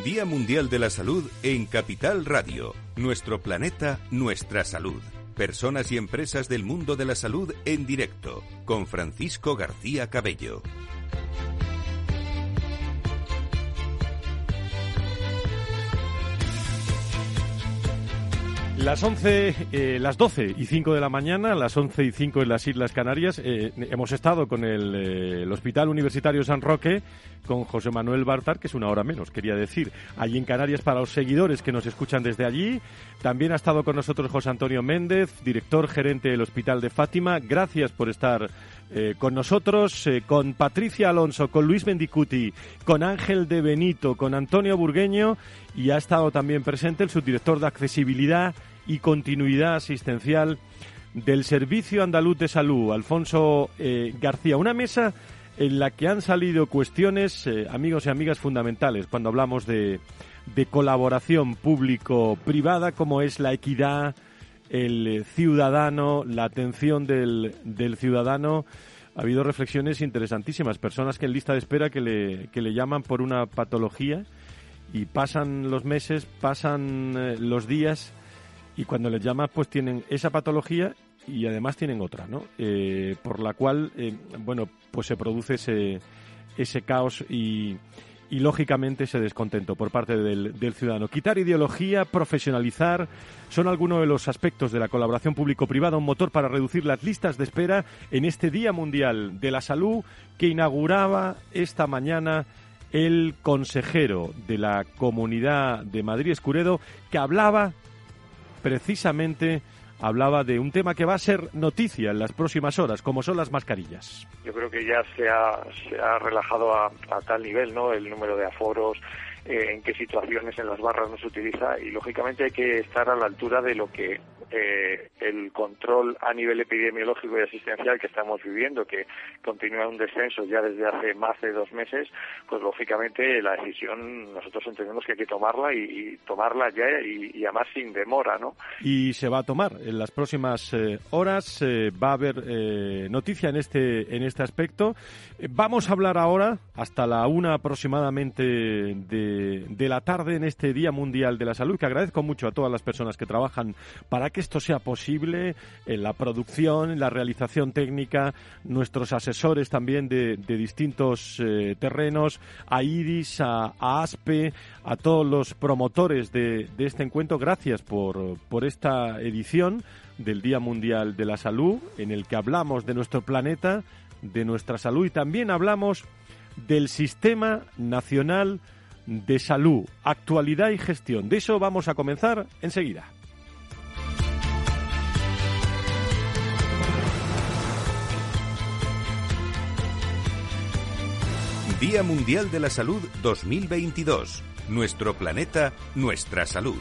Día Mundial de la Salud en Capital Radio. Nuestro planeta, nuestra salud. Personas y empresas del mundo de la salud en directo. Con Francisco García Cabello. Las 11, eh, las 12 y 5 de la mañana, las 11 y 5 en las Islas Canarias, eh, hemos estado con el, eh, el, Hospital Universitario San Roque, con José Manuel Bartar, que es una hora menos, quería decir, allí en Canarias para los seguidores que nos escuchan desde allí. También ha estado con nosotros José Antonio Méndez, director gerente del Hospital de Fátima. Gracias por estar eh, con nosotros, con Patricia Alonso, con Luis Mendicuti, con Ángel de Benito, con Antonio Burgueño y ha estado también presente el subdirector de accesibilidad y continuidad asistencial del Servicio Andaluz de Salud, Alfonso eh, García. Una mesa en la que han salido cuestiones, eh, amigos y amigas, fundamentales cuando hablamos de, de colaboración público-privada, como es la equidad, el ciudadano, la atención del, del ciudadano. Ha habido reflexiones interesantísimas, personas que en lista de espera que le, que le llaman por una patología y pasan los meses, pasan eh, los días y cuando les llamas pues tienen esa patología y además tienen otra, ¿no? Eh, por la cual, eh, bueno, pues se produce ese, ese caos y, y lógicamente ese descontento por parte del, del, ciudadano. Quitar ideología, profesionalizar, son algunos de los aspectos de la colaboración público-privada, un motor para reducir las listas de espera en este Día Mundial de la Salud que inauguraba esta mañana el consejero de la Comunidad de Madrid Escuredo, que hablaba precisamente hablaba de un tema que va a ser noticia en las próximas horas, como son las mascarillas. Yo creo que ya se ha, relajado a, a tal nivel ¿no? el número de aforos, eh, en qué situaciones en las barras no se utiliza y lógicamente hay que estar a la altura de lo que eh, el control a nivel epidemiológico y asistencial que estamos viviendo, que continúa un descenso ya desde hace más de dos meses, pues lógicamente la decisión nosotros entendemos que hay que tomarla y, tomarla ya y, y, además sin demora, ¿no? Y se va a tomar en las próximas eh, horas, eh, va a haber eh, noticia en este en este aspecto. vamos a hablar ahora hasta la una aproximadamente de, de la tarde en este Día Mundial de la Salud, que agradezco mucho a todas las personas que trabajan para que esto sea posible en la producción, en la realización técnica, nuestros asesores también de, distintos eh, terrenos, a IRIS, a, a, ASPE, a todos los promotores de, de este encuentro. Gracias por, por esta edición del Día Mundial de la Salud, en el que hablamos de nuestro planeta, de nuestra salud y también hablamos del Sistema Nacional de Salud, actualidad y gestión. De eso vamos a comenzar enseguida. Día Mundial de la Salud 2022. Nuestro planeta, nuestra salud.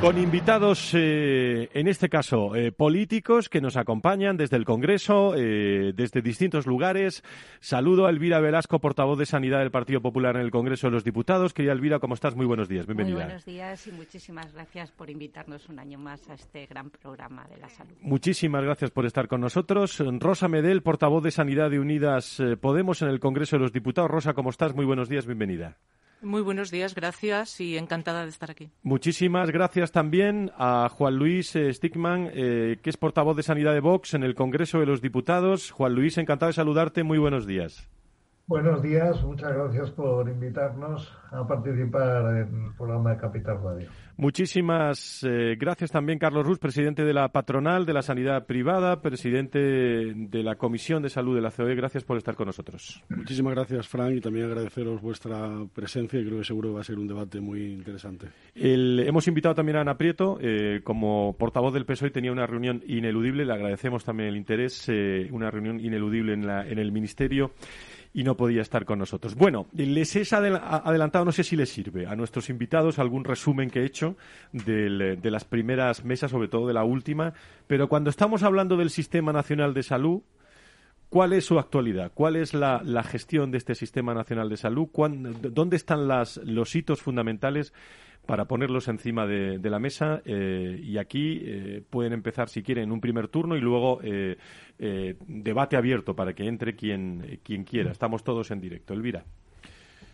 Con invitados, eh, en este caso, eh, políticos que nos acompañan desde el Congreso, eh, desde distintos lugares. Saludo a Elvira Velasco, portavoz de Sanidad del Partido Popular en el Congreso de los Diputados. Querida Elvira, ¿cómo estás? Muy buenos días, bienvenida. Muy buenos días y muchísimas gracias por invitarnos un año más a este gran programa de la salud. Muchísimas gracias por estar con nosotros. Rosa Medel, portavoz de Sanidad de Unidas Podemos en el Congreso de los Diputados. Rosa, ¿cómo estás? Muy buenos días, bienvenida. Muy buenos días, gracias y encantada de estar aquí. Muchísimas gracias también a Juan Luis eh, Stickman, eh, que es portavoz de Sanidad de Vox en el Congreso de los Diputados. Juan Luis, encantado de saludarte. Muy buenos días. Buenos días, muchas gracias por invitarnos a participar en el programa de Capital Radio. Muchísimas eh, gracias también, Carlos Ruz, presidente de la patronal de la sanidad privada, presidente de la Comisión de Salud de la COE. Gracias por estar con nosotros. Muchísimas gracias, Frank, y también agradeceros vuestra presencia y creo que seguro va a ser un debate muy interesante. El, hemos invitado también a Ana Prieto, eh, como portavoz del PSOE tenía una reunión ineludible, le agradecemos también el interés, eh, una reunión ineludible en, la, en el Ministerio y no podía estar con nosotros. Bueno, les he adelantado, no sé si les sirve a nuestros invitados algún resumen que he hecho del, de las primeras mesas, sobre todo de la última, pero cuando estamos hablando del Sistema Nacional de Salud, ¿Cuál es su actualidad? ¿Cuál es la, la gestión de este Sistema Nacional de Salud? ¿Dónde están las, los hitos fundamentales para ponerlos encima de, la mesa? Eh, y aquí eh, pueden empezar, si quieren, un primer turno y luego eh, debate abierto para que entre quien, quien quiera. Estamos todos en directo. Elvira.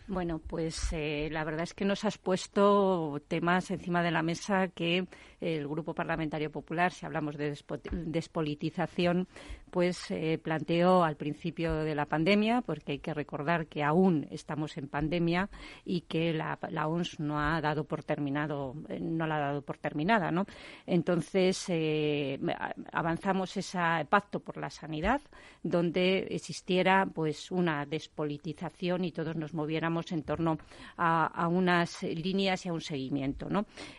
Bueno, pues la verdad es que nos has puesto temas encima de la mesa que el Grupo Parlamentario Popular, si hablamos de despolitización, pues eh, planteó al principio de la pandemia, porque hay que recordar que aún estamos en pandemia y que la, OMS no ha dado por terminado, eh, no la ha dado por terminada, ¿no? Entonces avanzamos ese pacto por la sanidad, donde existiera pues una despolitización y todos nos moviéramos en torno a, unas líneas y a un seguimiento.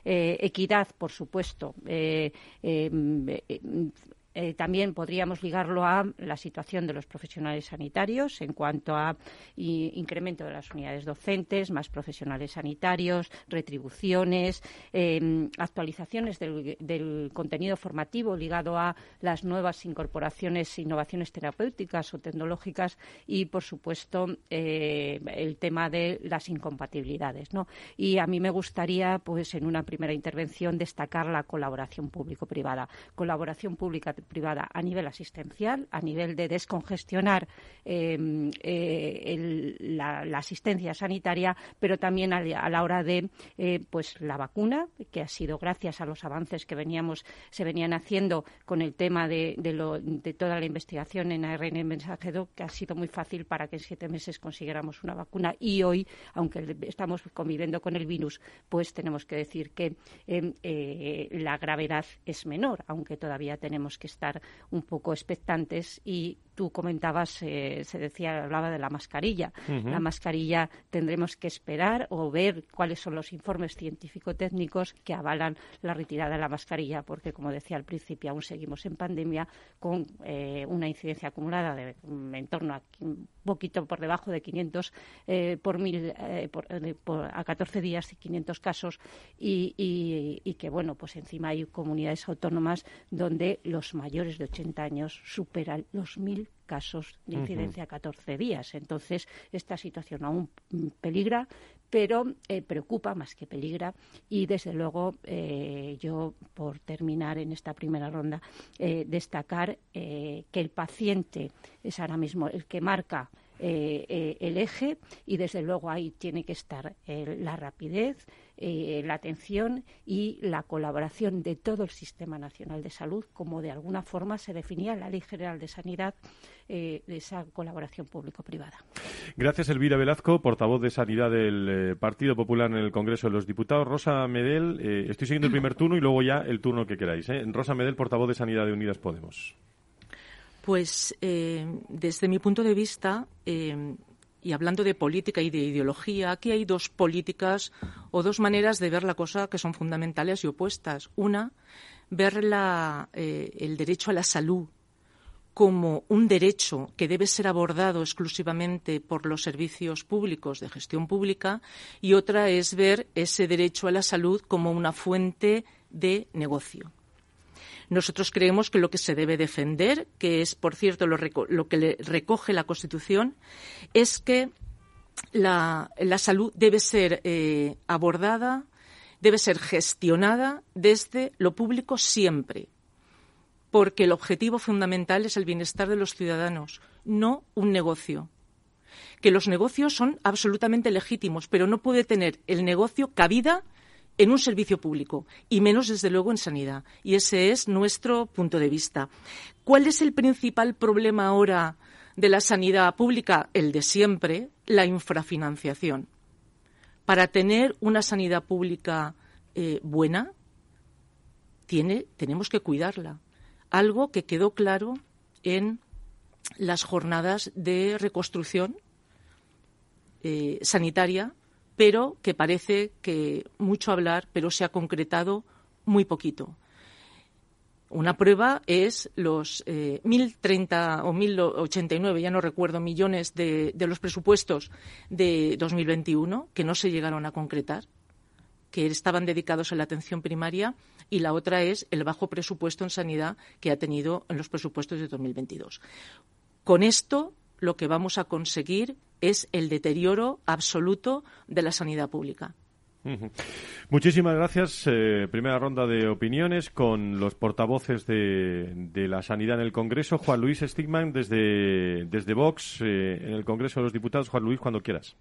Eh, equidad, por supuesto. Eh, también podríamos ligarlo a la situación de los profesionales sanitarios en cuanto a incremento de las unidades docentes, más profesionales sanitarios, retribuciones, em, actualizaciones del, contenido formativo ligado a las nuevas incorporaciones innovaciones terapéuticas o tecnológicas y, por supuesto, eh, el tema de las incompatibilidades. Y a mí me gustaría, pues, en una primera intervención, destacar la colaboración público-privada. Colaboración pública privada a nivel asistencial, a nivel de descongestionar em, eh, la, asistencia sanitaria, pero también a, la hora de eh, pues la vacuna, que ha sido gracias a los avances que veníamos se venían haciendo con el tema de, de, toda la investigación en ARN mensajero, que ha sido muy fácil para que en siete meses consiguiéramos una vacuna. Y hoy, aunque estamos conviviendo con el virus, pues tenemos que decir que em, eh, la gravedad es menor, aunque todavía tenemos que estar un poco expectantes y tú comentabas, eh, se decía, hablaba de la mascarilla. La mascarilla tendremos que esperar o ver cuáles son los informes científico-técnicos que avalan la retirada de la mascarilla, porque, como decía al principio, aún seguimos en pandemia con eh, una incidencia acumulada de en torno a un poquito por debajo de 500 eh, por mil a 14 días y 500 casos y, y que, bueno, pues encima hay comunidades autónomas donde los mayores de 80 años superan los mil casos de incidencia a 14 días. Entonces, esta situación aún peligra, pero eh, preocupa más que peligra. Y, desde luego, eh, yo, por terminar en esta primera ronda, eh, destacar que el paciente es ahora mismo el que marca el eje y desde luego ahí tiene que estar la rapidez, eh, la atención y la colaboración de todo el Sistema Nacional de Salud, como de alguna forma se definía en la Ley General de Sanidad, eh, esa colaboración público-privada. Gracias, Elvira Velazco, portavoz de Sanidad del eh, Partido Popular en el Congreso de los Diputados. Rosa Medel, estoy siguiendo el primer turno y luego ya el turno que queráis. Rosa Medel, portavoz de Sanidad de Unidas Podemos. Pues desde mi punto de vista, y hablando de política y de ideología, aquí hay dos políticas o dos maneras de ver la cosa que son fundamentales y opuestas. Una, ver eh, el derecho a la salud como un derecho que debe ser abordado exclusivamente por los servicios públicos de gestión pública y otra es ver ese derecho a la salud como una fuente de negocio. Nosotros creemos que lo que se debe defender, que es, por cierto, lo, que le recoge la Constitución, es que la, salud debe ser eh, abordada, debe ser gestionada desde lo público siempre, porque el objetivo fundamental es el bienestar de los ciudadanos, no un negocio. Que los negocios son absolutamente legítimos, pero no puede tener el negocio cabida en un servicio público y menos, desde luego, en sanidad. Y ese es nuestro punto de vista. ¿Cuál es el principal problema ahora de la sanidad pública? El de siempre, la infrafinanciación. Para tener una sanidad pública eh, buena, tenemos que cuidarla. Algo que quedó claro en las jornadas de reconstrucción eh, sanitaria pero que parece que mucho hablar, pero se ha concretado muy poquito. Una prueba es los eh, 1.030 o 1.089, ya no recuerdo, millones de, de, los presupuestos de 2021 que no se llegaron a concretar, que estaban dedicados a la atención primaria, y la otra es el bajo presupuesto en sanidad que ha tenido en los presupuestos de 2022. Con esto lo que vamos a conseguir es el deterioro absoluto de la sanidad pública. Muchísimas gracias. Eh, primera ronda de opiniones con los portavoces de, la sanidad en el Congreso. Juan Luis Stigman desde, desde Vox eh, en el Congreso de los Diputados. Juan Luis, cuando quieras.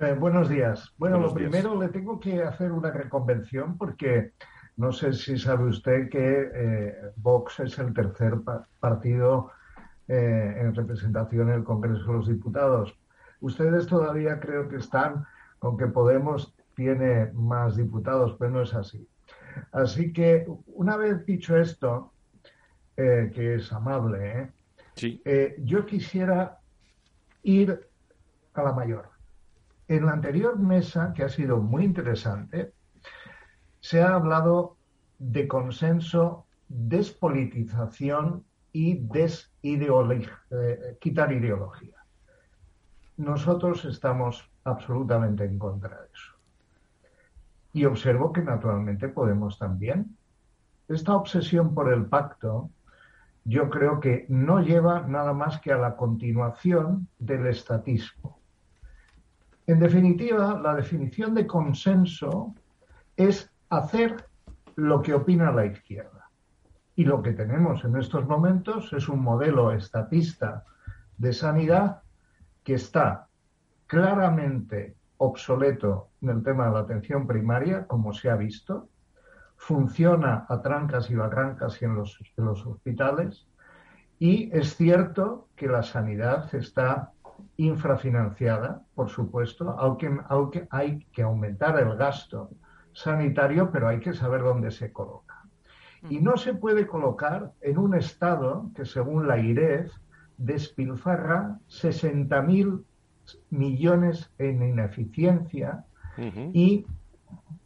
Eh, buenos días. Bueno, lo primero le tengo que hacer una reconvención porque no sé si sabe usted que eh, Vox es el tercer partido eh, en representación en el Congreso de los Diputados. Ustedes todavía creo que están con que Podemos tiene más diputados, pero no es así. Así que, una vez dicho esto, que es amable, yo quisiera ir a la mayor. En la anterior mesa, que ha sido muy interesante, se ha hablado de consenso, despolitización y eh, quitar ideología. Nosotros estamos absolutamente en contra de eso. Y observo que naturalmente podemos también. Esta obsesión por el pacto yo creo que no lleva nada más que a la continuación del estatismo. En definitiva, la definición de consenso es hacer lo que opina la izquierda. Y lo que tenemos en estos momentos es un modelo estatista de sanidad que está claramente obsoleto en el tema de la atención primaria, como se ha visto, funciona a trancas y barrancas en los, en los hospitales, y es cierto que la sanidad está infrafinanciada, por supuesto, aunque hay que aumentar el gasto sanitario, pero hay que saber dónde se coloca. Y no se puede colocar en un Estado que, según la IREF, despilfarra 60.000 millones en ineficiencia y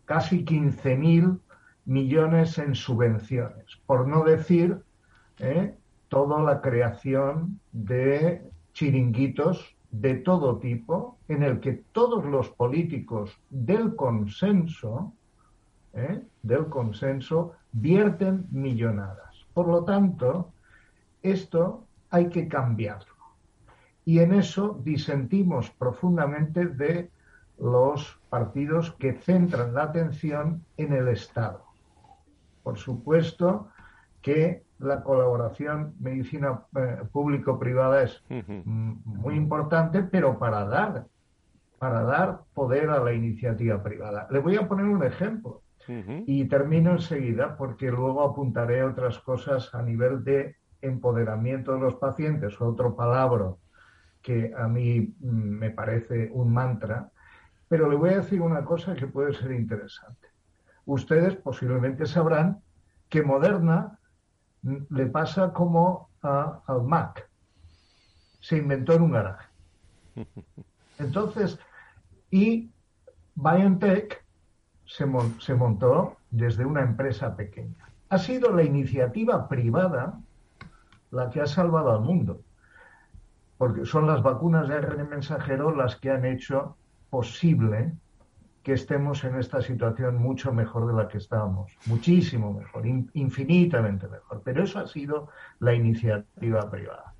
casi 15.000 millones en subvenciones, por no decir ¿eh? toda la creación de chiringuitos de todo tipo en el que todos los políticos del consenso, ¿eh? del consenso, vierten millonadas. Por lo tanto, esto hay que cambiarlo. Y en eso disentimos profundamente de los partidos que centran la atención en el Estado. Por supuesto que la colaboración medicina eh, público-privada es muy importante, pero para dar, para dar poder a la iniciativa privada. Le voy a poner un ejemplo y termino enseguida porque luego apuntaré otras cosas a nivel de empoderamiento de los pacientes, otro palabra que a mí mm, me parece un mantra, pero le voy a decir una cosa que puede ser interesante. Ustedes posiblemente sabrán que Moderna le pasa como al Mac. Se inventó en un garaje. Entonces, y BioNTech se, montó desde una empresa pequeña. Ha sido la iniciativa privada la que ha salvado al mundo, porque son las vacunas de ARN mensajero las que han hecho posible que estemos en esta situación mucho mejor de la que estábamos, muchísimo mejor, infinitamente mejor. Pero eso ha sido la iniciativa privada.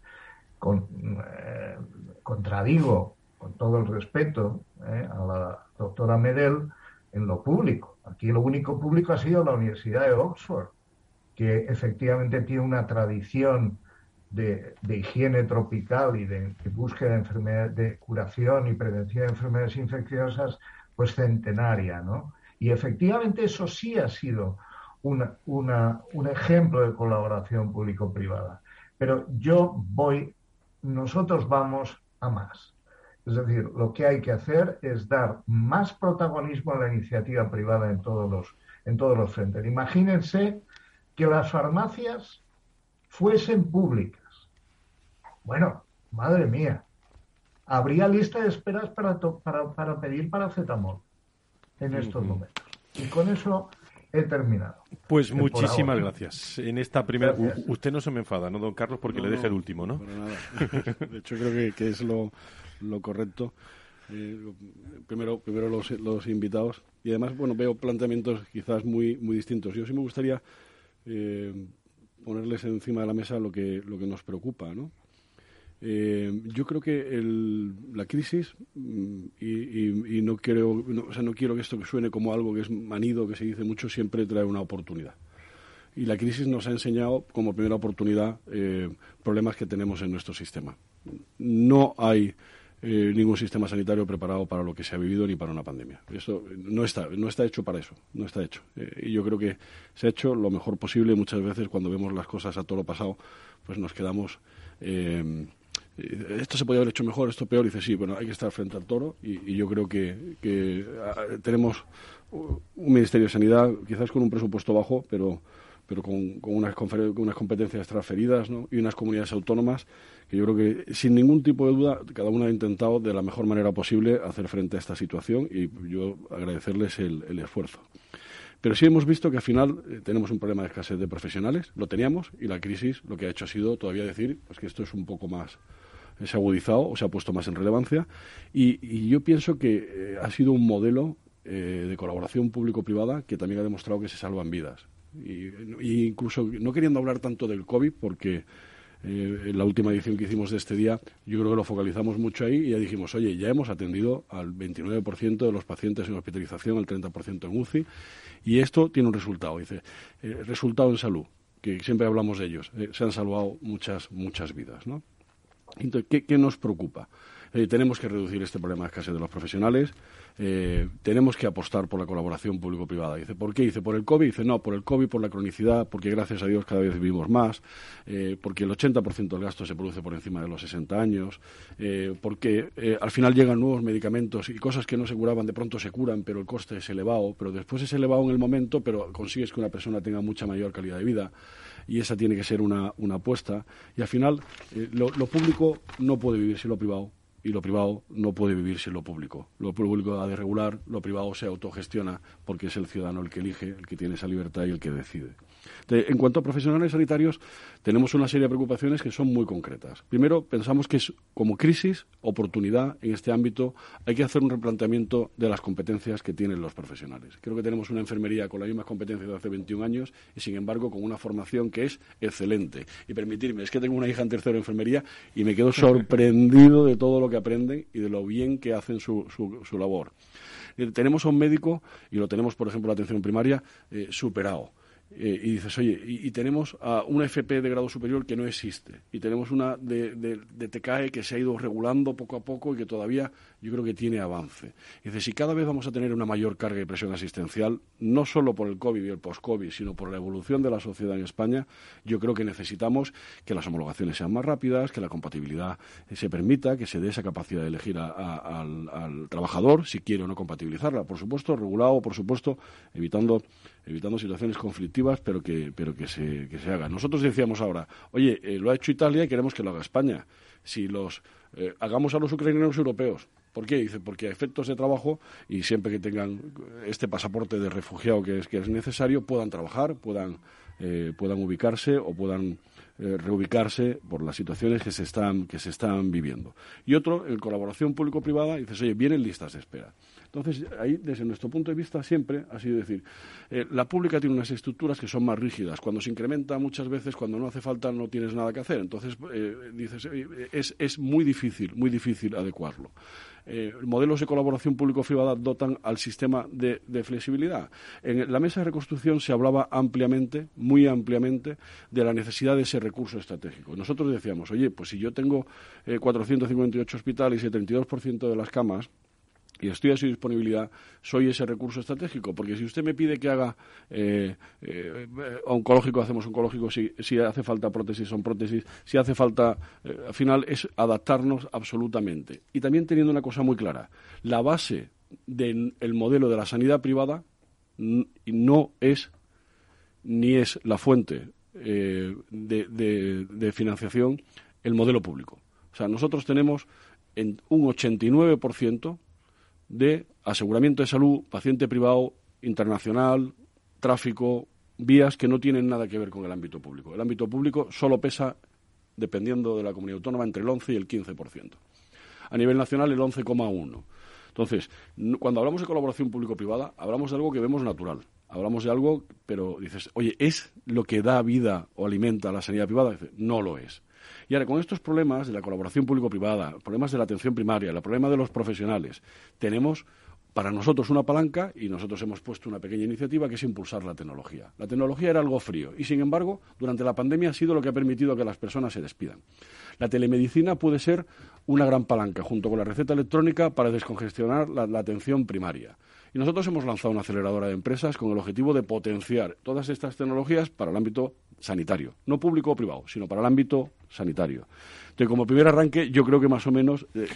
Eh, contradigo, con todo el respeto, eh, a la doctora Medel en lo público. Aquí lo único público ha sido la Universidad de Oxford, que efectivamente tiene una tradición de, higiene tropical y de, de búsqueda de enfermedades, de curación y prevención de enfermedades infecciosas pues centenaria, ¿no? Y efectivamente eso sí ha sido un ejemplo de colaboración público-privada. Pero yo voy, nosotros vamos a más. Es decir, lo que hay que hacer es dar más protagonismo a la iniciativa privada en todos los, en todos los frentes. Imagínense que las farmacias fuesen públicas. Bueno, madre mía, habría lista de esperas para, para, para pedir paracetamol en estos momentos. Y con eso he terminado. Pues muchísimas gracias. En esta primera. Usted no se me enfada, ¿no, don Carlos? Porque le deje el último, ¿no? nada. De hecho, creo que, es lo, lo correcto. Eh, primero, primero los, los, invitados. Y además, bueno, veo planteamientos quizás muy, muy distintos. Yo sí me gustaría eh, ponerles encima de la mesa lo que, lo que nos preocupa, ¿no? Eh, yo creo que la crisis, mm, y, no, quiero, o sea, no quiero que esto suene como algo que es manido, que se dice mucho, siempre trae una oportunidad. Y la crisis nos ha enseñado como primera oportunidad eh, problemas que tenemos en nuestro sistema. No hay eh, ningún sistema sanitario preparado para lo que se ha vivido ni para una pandemia. Eso no está, no está hecho para eso, no está hecho. Eh, y yo creo que se ha hecho lo mejor posible. Muchas veces cuando vemos las cosas a todo lo pasado, pues nos quedamos. Eh, esto se podría haber hecho mejor, esto peor. Dice, sí, bueno, hay que estar frente al toro. Y, yo creo que, que ah, tenemos un Ministerio de Sanidad, quizás con un presupuesto bajo, pero pero con, con, unas, unas competencias transferidas ¿no? y unas comunidades autónomas que yo creo que sin ningún tipo de duda cada una ha intentado de la mejor manera posible hacer frente a esta situación y yo agradecerles el, el esfuerzo. Pero sí hemos visto que al final eh, tenemos un problema de escasez de profesionales, lo teníamos, y la crisis lo que ha hecho ha sido todavía decir pues, que esto es un poco más, se ha agudizado o se ha puesto más en relevancia. Y, yo pienso que eh, ha sido un modelo de colaboración público-privada que también ha demostrado que se salvan vidas. Y, incluso no queriendo hablar tanto del COVID, porque eh, en la última edición que hicimos de este día, yo creo que lo focalizamos mucho ahí y ya dijimos, oye, ya hemos atendido al 29% de los pacientes en hospitalización, al 30% en UCI, y esto tiene un resultado. Dice, eh, resultado en salud, que siempre hablamos de ellos. Eh, se han salvado muchas, muchas vidas, ¿no? Entonces, ¿qué, nos preocupa? tenemos que reducir este problema de escasez de los profesionales, eh, tenemos que apostar por la colaboración público-privada. Dice, ¿por qué? Dice, por el COVID. Dice, no, por el COVID, por la cronicidad, porque gracias a Dios cada vez vivimos más, eh, porque el 80% del gasto se produce por encima de los 60 años, eh, porque al final llegan nuevos medicamentos y cosas que no se curaban de pronto se curan, pero el coste es elevado, pero después es elevado en el momento, pero consigues que una persona tenga mucha mayor calidad de vida y esa tiene que ser una, apuesta. Y al final, lo, lo público no puede vivir sin lo privado y lo privado no puede vivir sin lo público. Lo público ha de regular, lo privado se autogestiona porque es el ciudadano el que elige, el que tiene esa libertad y el que decide en cuanto a profesionales sanitarios, tenemos una serie de preocupaciones que son muy concretas. Primero, pensamos que es como crisis, oportunidad en este ámbito, hay que hacer un replanteamiento de las competencias que tienen los profesionales. Creo que tenemos una enfermería con las mismas competencias de hace 21 años y, sin embargo, con una formación que es excelente. Y permitirme, es que tengo una hija en tercero de enfermería y me quedo sorprendido de todo lo que aprenden y de lo bien que hacen su, labor. Eh, tenemos a un médico, y lo tenemos, por ejemplo, la atención primaria, eh, superado eh, y dices, oye, y, tenemos a una FP de grado superior que no existe, y tenemos una de, de, TCAE que se ha ido regulando poco a poco y que todavía yo creo que tiene avance. Y dices, si cada vez vamos a tener una mayor carga de presión asistencial, no solo por el COVID y el post-COVID, sino por la evolución de la sociedad en España, yo creo que necesitamos que las homologaciones sean más rápidas, que la compatibilidad se permita, que se dé esa capacidad de elegir al, al trabajador si quiere o no compatibilizarla. Por supuesto, regulado, por supuesto, evitando evitando situaciones conflictivas, pero que, pero que, se, que se haga. Nosotros decíamos ahora, oye, eh, lo ha hecho Italia y queremos que lo haga España. Si los eh, hagamos a los ucranianos europeos, ¿Por qué? Dice, porque a efectos de trabajo y siempre que tengan este pasaporte de refugiado que es, que es necesario, puedan trabajar, puedan, eh, puedan ubicarse o puedan eh, reubicarse por las situaciones que se están que se están viviendo. Y otro, en colaboración público-privada, dices, oye, vienen listas de espera. Entonces, ahí, desde nuestro punto de vista, siempre ha sido decir, eh, la pública tiene unas estructuras que son más rígidas. Cuando se incrementa, muchas veces, cuando no hace falta, no tienes nada que hacer. Entonces, dices, es, es muy difícil, muy difícil adecuarlo eh, modelos de colaboración público-privada dotan al sistema de, flexibilidad. En la mesa de reconstrucción se hablaba ampliamente, muy ampliamente, de la necesidad de ese recurso estratégico. Nosotros decíamos, oye, pues si yo tengo 458 eh, hospitales y el 32% de las camas, y estoy a su disponibilidad, soy ese recurso estratégico. Porque si usted me pide que haga eh, eh, oncológico, hacemos oncológico. Si, hace falta prótesis, son prótesis. Si hace falta, eh, al final es adaptarnos absolutamente. Y también teniendo una cosa muy clara: la base del modelo de la sanidad privada no es ni es la fuente de, de financiación el modelo público. O sea, nosotros tenemos en un 89% de aseguramiento de salud, paciente privado, internacional, tráfico, vías que no tienen nada que ver con el ámbito público. El ámbito público solo pesa, dependiendo de la comunidad autónoma, entre el 11 y el 15%. A nivel nacional, el 11,1%. Entonces, cuando hablamos de colaboración público-privada, hablamos de algo que vemos natural. Hablamos de algo, pero dices, oye, ¿es lo que da vida o alimenta a la sanidad privada? no lo es. Y ahora, con estos problemas de la colaboración público-privada, problemas de la atención primaria, el problema de los profesionales, tenemos para nosotros una palanca y nosotros hemos puesto una pequeña iniciativa que es impulsar la tecnología. La tecnología era algo frío y, sin embargo, durante la pandemia ha sido lo que ha permitido que las personas se despidan. La telemedicina puede ser una gran palanca junto con la receta electrónica para descongestionar la atención primaria. Y nosotros hemos lanzado una aceleradora de empresas con el objetivo de potenciar todas estas tecnologías para el ámbito sanitario, no público o privado, sino para el ámbito sanitario. Entonces, como primer arranque, yo creo que más o menos eh,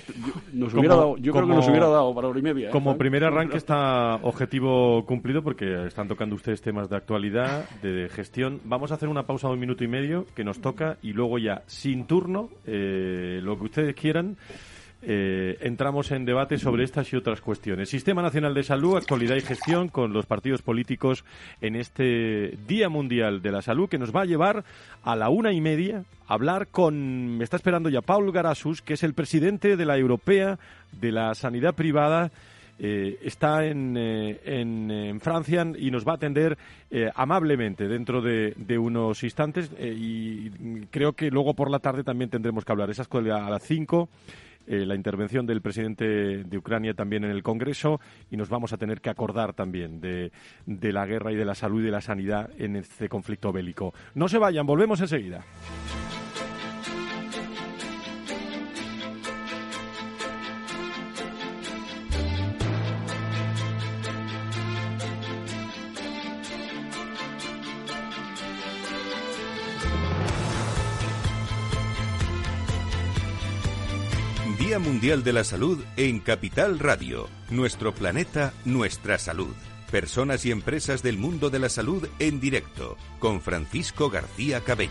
nos hubiera dado, yo creo que nos hubiera dado para hora y media. ¿eh? Como primer arranque está objetivo cumplido porque están tocando ustedes temas de actualidad, de gestión. Vamos a hacer una pausa de un minuto y medio que nos toca y luego ya sin turno, eh, lo que ustedes quieran. Eh, entramos en debate sobre estas y otras cuestiones. Sistema Nacional de Salud, actualidad y gestión con los partidos políticos en este Día Mundial de la Salud que nos va a llevar a la una y media a hablar con, me está esperando ya Paul Garasus, que es el presidente de la Europea de la Sanidad Privada. Eh, está en, eh, en, Francia y nos va a atender amablemente dentro de, unos instantes y creo que luego por la tarde también tendremos que hablar. Esa escuela a las 5 eh, la intervención del presidente de Ucrania también en el Congreso y nos vamos a tener que acordar también de, de la guerra y de la salud y de la sanidad en este conflicto bélico. No se vayan, volvemos enseguida. Mundial de la Salud en Capital Radio. Nuestro planeta, nuestra salud. Personas y empresas del mundo de la salud en directo con Francisco García Cabello.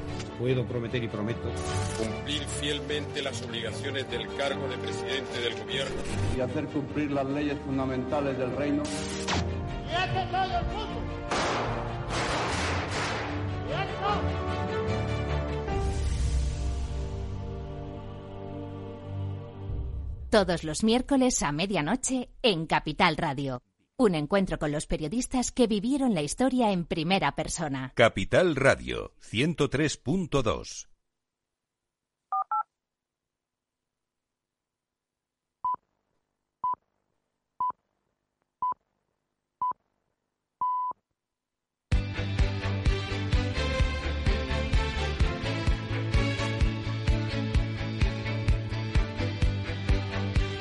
puedo prometer y prometo cumplir fielmente las obligaciones del cargo de presidente del gobierno y hacer cumplir las leyes fundamentales del reino. Todos los miércoles a medianoche en Capital Radio. Un encuentro con los periodistas que vivieron la historia en primera persona. Capital Radio 103.2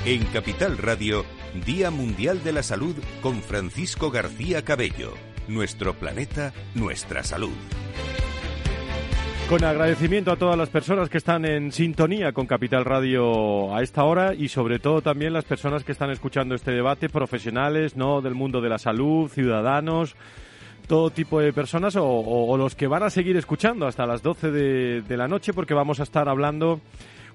En Capital Radio Día Mundial de la Salud con Francisco García Cabello. Nuestro planeta, nuestra salud. Con agradecimiento a todas las personas que están en sintonía con Capital Radio a esta hora y sobre todo también las personas que están escuchando este debate, profesionales, no del mundo de la salud, ciudadanos, todo tipo de personas o, los que van a seguir escuchando hasta las 12 de, de la noche porque vamos a estar hablando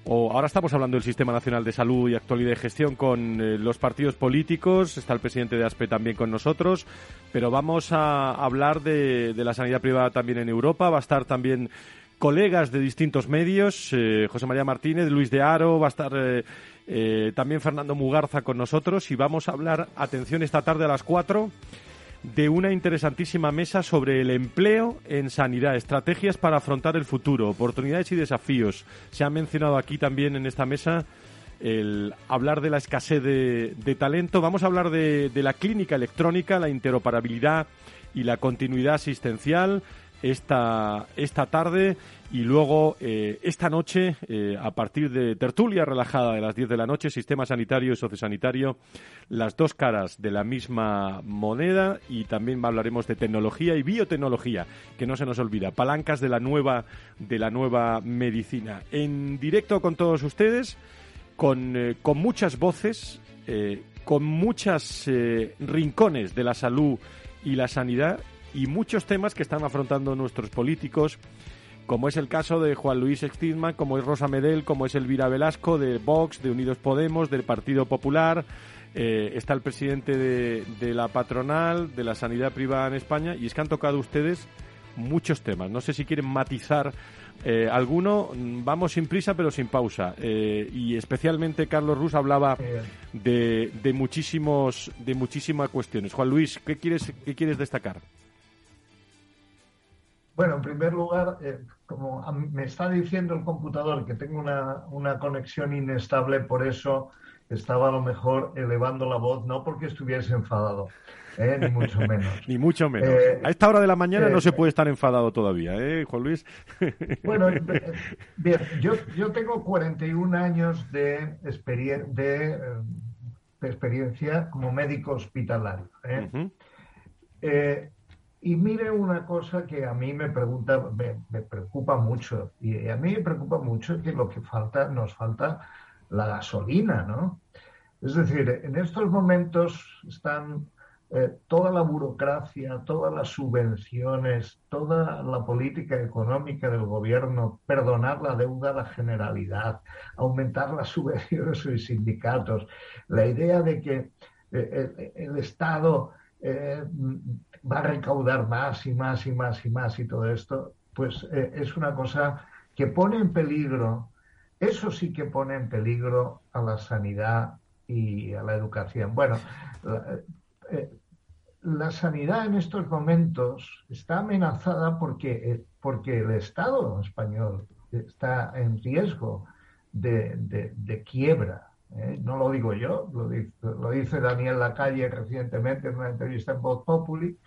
o ahora estamos hablando del Sistema Nacional de Salud y Actualidad de Gestión con eh, los partidos políticos, está el presidente de ASPE también con nosotros, pero vamos a hablar de, la sanidad privada también en Europa, va a estar también colegas de distintos medios, eh, José María Martínez, Luis de Aro, va a estar eh, también Fernando Mugarza con nosotros. Y vamos a hablar, atención, esta tarde a las cuatro de una interesantísima mesa sobre el empleo en sanidad, estrategias para afrontar el futuro, oportunidades y desafíos. Se ha mencionado aquí también en esta mesa el hablar de la escasez de, talento. Vamos a hablar de, de la clínica electrónica, la interoperabilidad y la continuidad asistencial esta, esta tarde y luego eh, esta noche, eh, a partir de tertulia relajada de las 10 de la noche, sistema sanitario y sociosanitario, las dos caras de la misma moneda y también hablaremos de tecnología y biotecnología, que no se nos olvida, palancas de la nueva, de la nueva medicina. En directo con todos ustedes, con, eh, con muchas voces, con muchos rincones de la salud y la sanidad y muchos temas que están afrontando nuestros políticos, como es el caso de Juan Luis Extisman, como es Rosa Medel, como es Elvira Velasco, de Vox, de Unidos Podemos, del Partido Popular. Eh, está el presidente de, la patronal, de la sanidad privada en España, y es que han tocado ustedes muchos temas. No sé si quieren matizar eh, alguno. Vamos sin prisa, pero sin pausa. Eh, y especialmente Carlos Rus hablaba de, de, muchísimos, de muchísimas cuestiones. Juan Luis, ¿qué quieres, qué quieres destacar? Bueno, en primer lugar, eh, como me está diciendo el computador que tengo una, conexión inestable, por eso estaba a lo mejor elevando la voz, no porque estuviese enfadado, eh, ni mucho menos. ni mucho menos. Eh, a esta hora de la mañana no se puede estar enfadado todavía, ¿eh, Juan Luis? bueno, bien, yo, yo tengo 41 años de, de, experiencia como médico hospitalario. Y mire una cosa que a mí me pregunta, me, preocupa mucho, y a mí me preocupa mucho que lo que falta, nos falta la gasolina, ¿no? Es decir, en estos momentos están eh, toda la burocracia, todas las subvenciones, toda la política económica del gobierno, perdonar la deuda a la generalidad, aumentar las subvenciones los sindicatos, la idea de que eh, el, Estado eh, va a recaudar más y más y más y más y todo esto, pues eh, es una cosa que pone en peligro, eso sí que pone en peligro a la sanidad y a la educación. Bueno, la, eh, sanidad en estos momentos está amenazada porque, eh, porque el Estado español está en riesgo de quiebra. ¿Eh? no lo digo yo, lo dice, Daniel Lacalle recientemente en una entrevista en Voz Populi,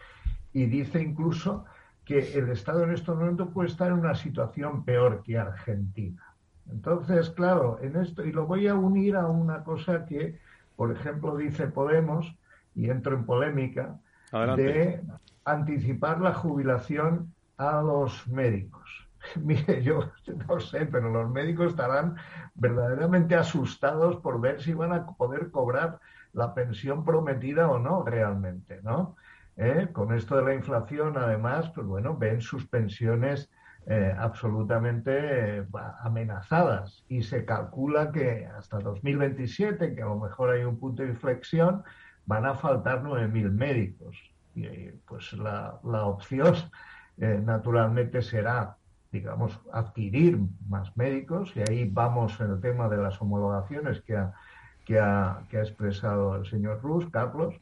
y dice incluso que el Estado en estos momentos puede estar en una situación peor que Argentina. Entonces, claro, en esto, y lo voy a unir a una cosa que, por ejemplo, dice Podemos, y entro en polémica, de anticipar la jubilación a los médicos. Mire, yo no sé, pero los médicos estarán verdaderamente asustados por ver si van a poder cobrar la pensión prometida o no realmente, ¿no? ¿Eh? Con esto de la inflación, además, pues bueno, ven sus pensiones eh, absolutamente eh, amenazadas y se calcula que hasta 2027, que a lo mejor hay un punto de inflexión, van a faltar 9.000 médicos. Y pues la, la opción naturalmente será digamos, adquirir más médicos y ahí vamos en el tema de las homologaciones que ha, que ha, que ha expresado el señor Rus, Carlos,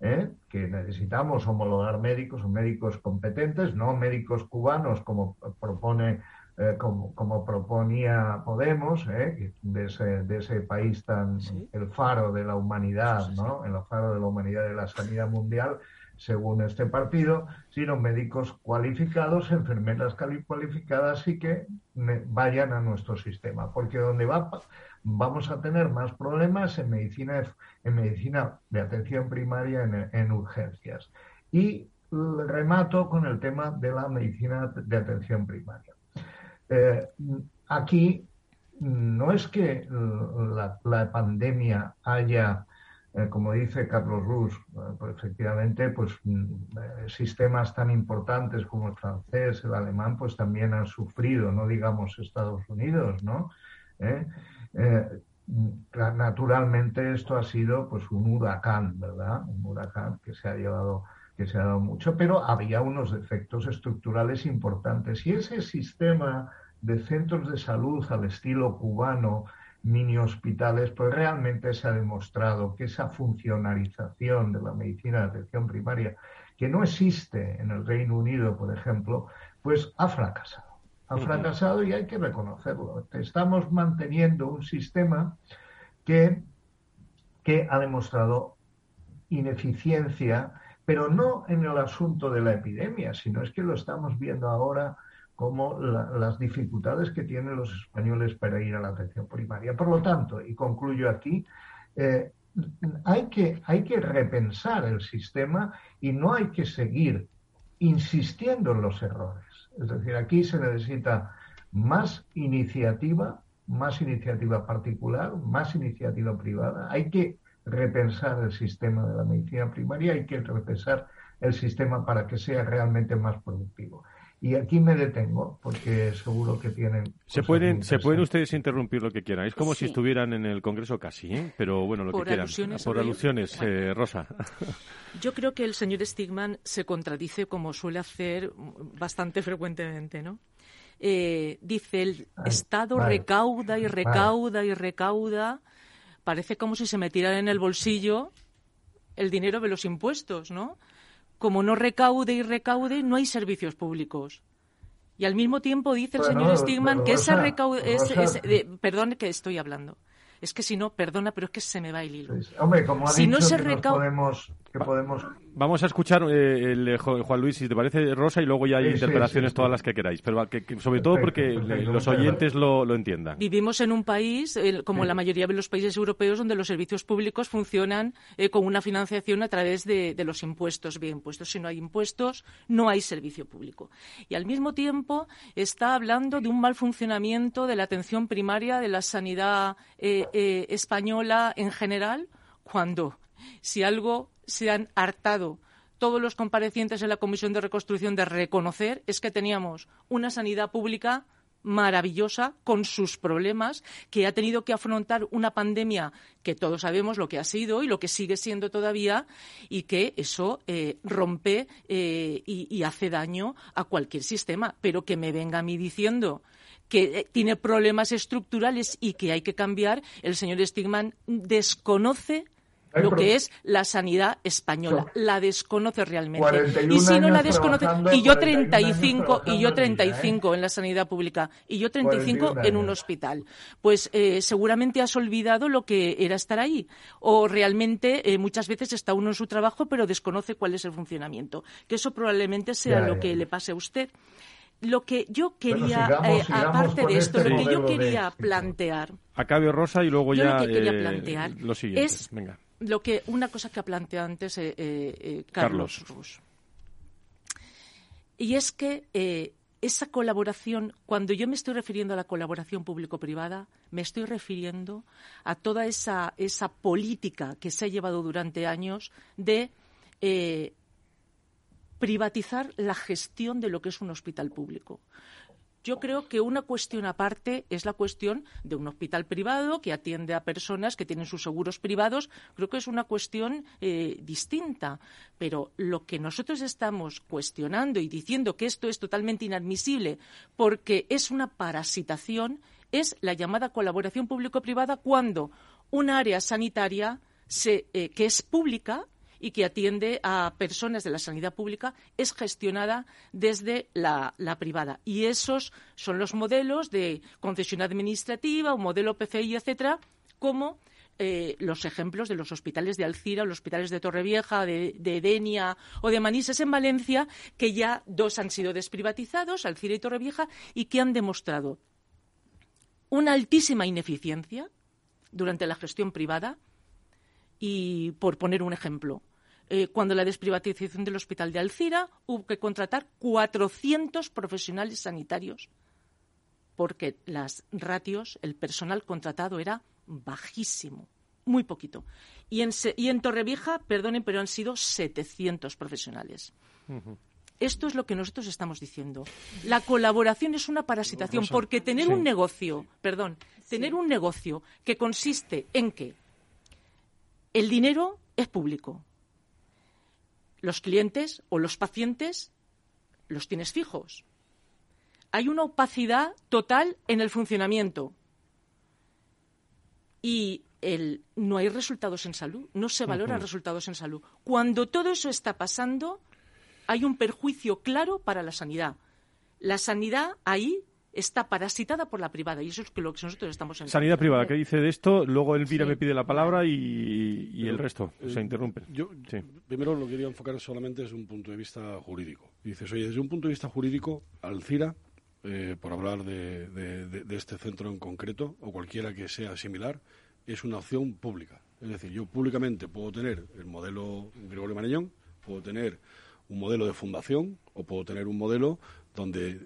¿eh? que necesitamos homologar médicos o médicos competentes, no médicos cubanos como propone eh, como, como, proponía Podemos, ¿eh? de, ese, de ese país tan, el faro de la humanidad, ¿no? El faro de la humanidad de la sanidad mundial, según este partido, sino médicos cualificados, enfermeras cualificadas y que vayan a nuestro sistema, porque donde va, vamos a tener más problemas en medicina, en medicina de atención primaria en, urgencias. Y remato con el tema de la medicina de atención primaria. Eh, aquí no es que la pandemia haya eh, como dice Carlos Rus, eh, pues efectivamente, pues mm, eh, sistemas tan importantes como el francés, el alemán, pues también han sufrido, no digamos Estados Unidos, ¿no? naturalmente esto ha sido pues un huracán, ¿verdad? Un huracán que se ha llevado que se ha dado mucho, pero había unos defectos estructurales importantes y ese sistema de centros de salud al estilo cubano mini hospitales, pues realmente se ha demostrado que esa funcionalización de la medicina de atención primaria, que no existe en el Reino Unido, por ejemplo, pues ha fracasado. Ha fracasado y hay que reconocerlo. Estamos manteniendo un sistema que, que ha demostrado ineficiencia, pero no en el asunto de la epidemia, sino es que lo estamos viendo ahora como las dificultades que tienen los españoles para ir a la atención primaria. Por lo tanto, y concluyo aquí, eh, hay, que, hay que repensar el sistema y no hay que seguir insistiendo en los errores. Es decir, aquí se necesita más iniciativa, más iniciativa particular, más iniciativa privada. Hay que repensar el sistema de la medicina primaria, hay que repensar el sistema para que sea realmente más productivo. Y aquí me detengo porque seguro que tienen. Se pueden, se pueden ustedes interrumpir lo que quieran. Es como si estuvieran en el Congreso casi, ¿eh? pero bueno, lo que quieran. Por alusiones, eh, Rosa. Yo creo que el señor Stigman se contradice como suele hacer bastante frecuentemente, ¿no? Eh, dice el Estado recauda y recauda y recauda. Parece como si se metiera en el bolsillo el dinero de los impuestos, ¿no? Como no recaude y recaude, no hay servicios públicos. Y al mismo tiempo dice el señor Stigman que esa recaude... perdón que estoy hablando. Es que si no, perdona, pero es que se me va el hilo. hombre, como ha si no se podemos podemos... Vamos a escuchar eh, el, Juan Luis, si te parece, Rosa, y luego ya hay interpelaciones todas las que queráis, pero sobre todo porque los oyentes lo, entiendan. Vivimos en un país, como la mayoría de los países europeos, donde los servicios públicos funcionan eh, con una financiación a través de, los impuestos. Bien, impuestos, si no hay impuestos, no hay servicio público. Y al mismo tiempo está hablando de un mal funcionamiento de la atención primaria, de la sanidad eh, española en general, cuando si algo se han hartado todos los comparecientes en la Comisión de Reconstrucción de reconocer es que teníamos una sanidad pública maravillosa con sus problemas, que ha tenido que afrontar una pandemia que todos sabemos lo que ha sido y lo que sigue siendo todavía, y que eso eh, rompe eh, y, hace daño a cualquier sistema. Pero que me venga a mí diciendo que eh, tiene problemas estructurales y que hay que cambiar, el señor Stigman desconoce lo que es la sanidad española. La desconoce realmente. Y si no la desconoce, y yo 35, y yo 35 en la sanidad pública, y yo 35 en un hospital, pues eh, seguramente has olvidado lo que era estar ahí. O realmente eh, muchas veces está uno en su trabajo, pero desconoce cuál es el funcionamiento. Que eso probablemente sea lo que le pase a usted lo que yo quería, eh, aparte de esto, lo que yo quería plantear. Acabe Rosa y luego ya lo que quería plantear lo siguiente. Es Venga lo que una cosa que ha planteado antes eh, eh, eh, Carlos, Rus. Y es que esa colaboración, cuando yo me estoy refiriendo a la colaboración público-privada, me estoy refiriendo a toda esa, esa política que se ha llevado durante años de privatizar la gestión de lo que es un hospital público. Yo creo que una cuestión aparte es la cuestión de un hospital privado que atiende a personas que tienen sus seguros privados. Creo que es una cuestión eh, distinta. Pero lo que nosotros estamos cuestionando y diciendo que esto es totalmente inadmisible porque es una parasitación es la llamada colaboración público-privada cuando un área sanitaria eh, que es pública y que atiende a personas de la sanidad pública es gestionada desde la, privada. Y esos son los modelos de concesión administrativa, un modelo PCI, etcétera, como eh, los ejemplos de los hospitales de Alcira, los hospitales de Torrevieja, de, de Denia o de Manises en Valencia, que ya dos han sido desprivatizados, Alcira y Torrevieja, y que han demostrado una altísima ineficiencia durante la gestión privada. Y por poner un ejemplo, eh, cuando la desprivatización del hospital de Alcira hubo que contratar 400 profesionales sanitarios porque las ratios, el personal contratado era bajísimo, muy poquito. Y en, y en Torrevieja, perdonen, pero han sido 700 profesionales. Esto es lo que nosotros estamos diciendo. La colaboración es una parasitación, porque tener un negocio, perdón, tener un negocio que consiste en que el dinero es público, los clientes o los pacientes los tienes fijos. Hay una opacidad total en el funcionamiento y el, no hay resultados en salud, no se valoran resultados en salud. Cuando todo eso está pasando, hay un perjuicio claro para la sanidad. La sanidad ahí está parasitada por la privada y eso es lo que nosotros estamos en Sanidad privada, ¿qué dice de esto? Luego Elvira me pide la palabra y, el resto se interrumpe. Yo primero lo quería enfocar solamente desde un punto de vista jurídico. Dices, oye, desde un punto de vista jurídico, Alcira, eh, por hablar de, de este centro en concreto, o cualquiera que sea similar, es una opción pública. Es decir, yo públicamente puedo tener el modelo Gregorio Marañón, puedo tener un modelo de fundación o puedo tener un modelo donde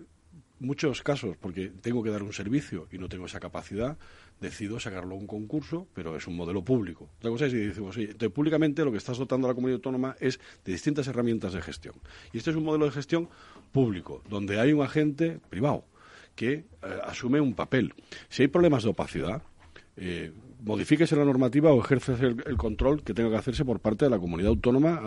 muchos casos, porque tengo que dar un servicio y no tengo esa capacidad, decido sacarlo a un concurso, pero es un modelo público. Otra cosa es si decimos, oye, públicamente lo que estás dotando a la comunidad autónoma es de distintas herramientas de gestión. Y este es un modelo de gestión público, donde hay un agente privado que eh, asume un papel. Si hay problemas de opacidad, eh, modifíquese la normativa o ejerce el, control que tenga que hacerse por parte de la comunidad autónoma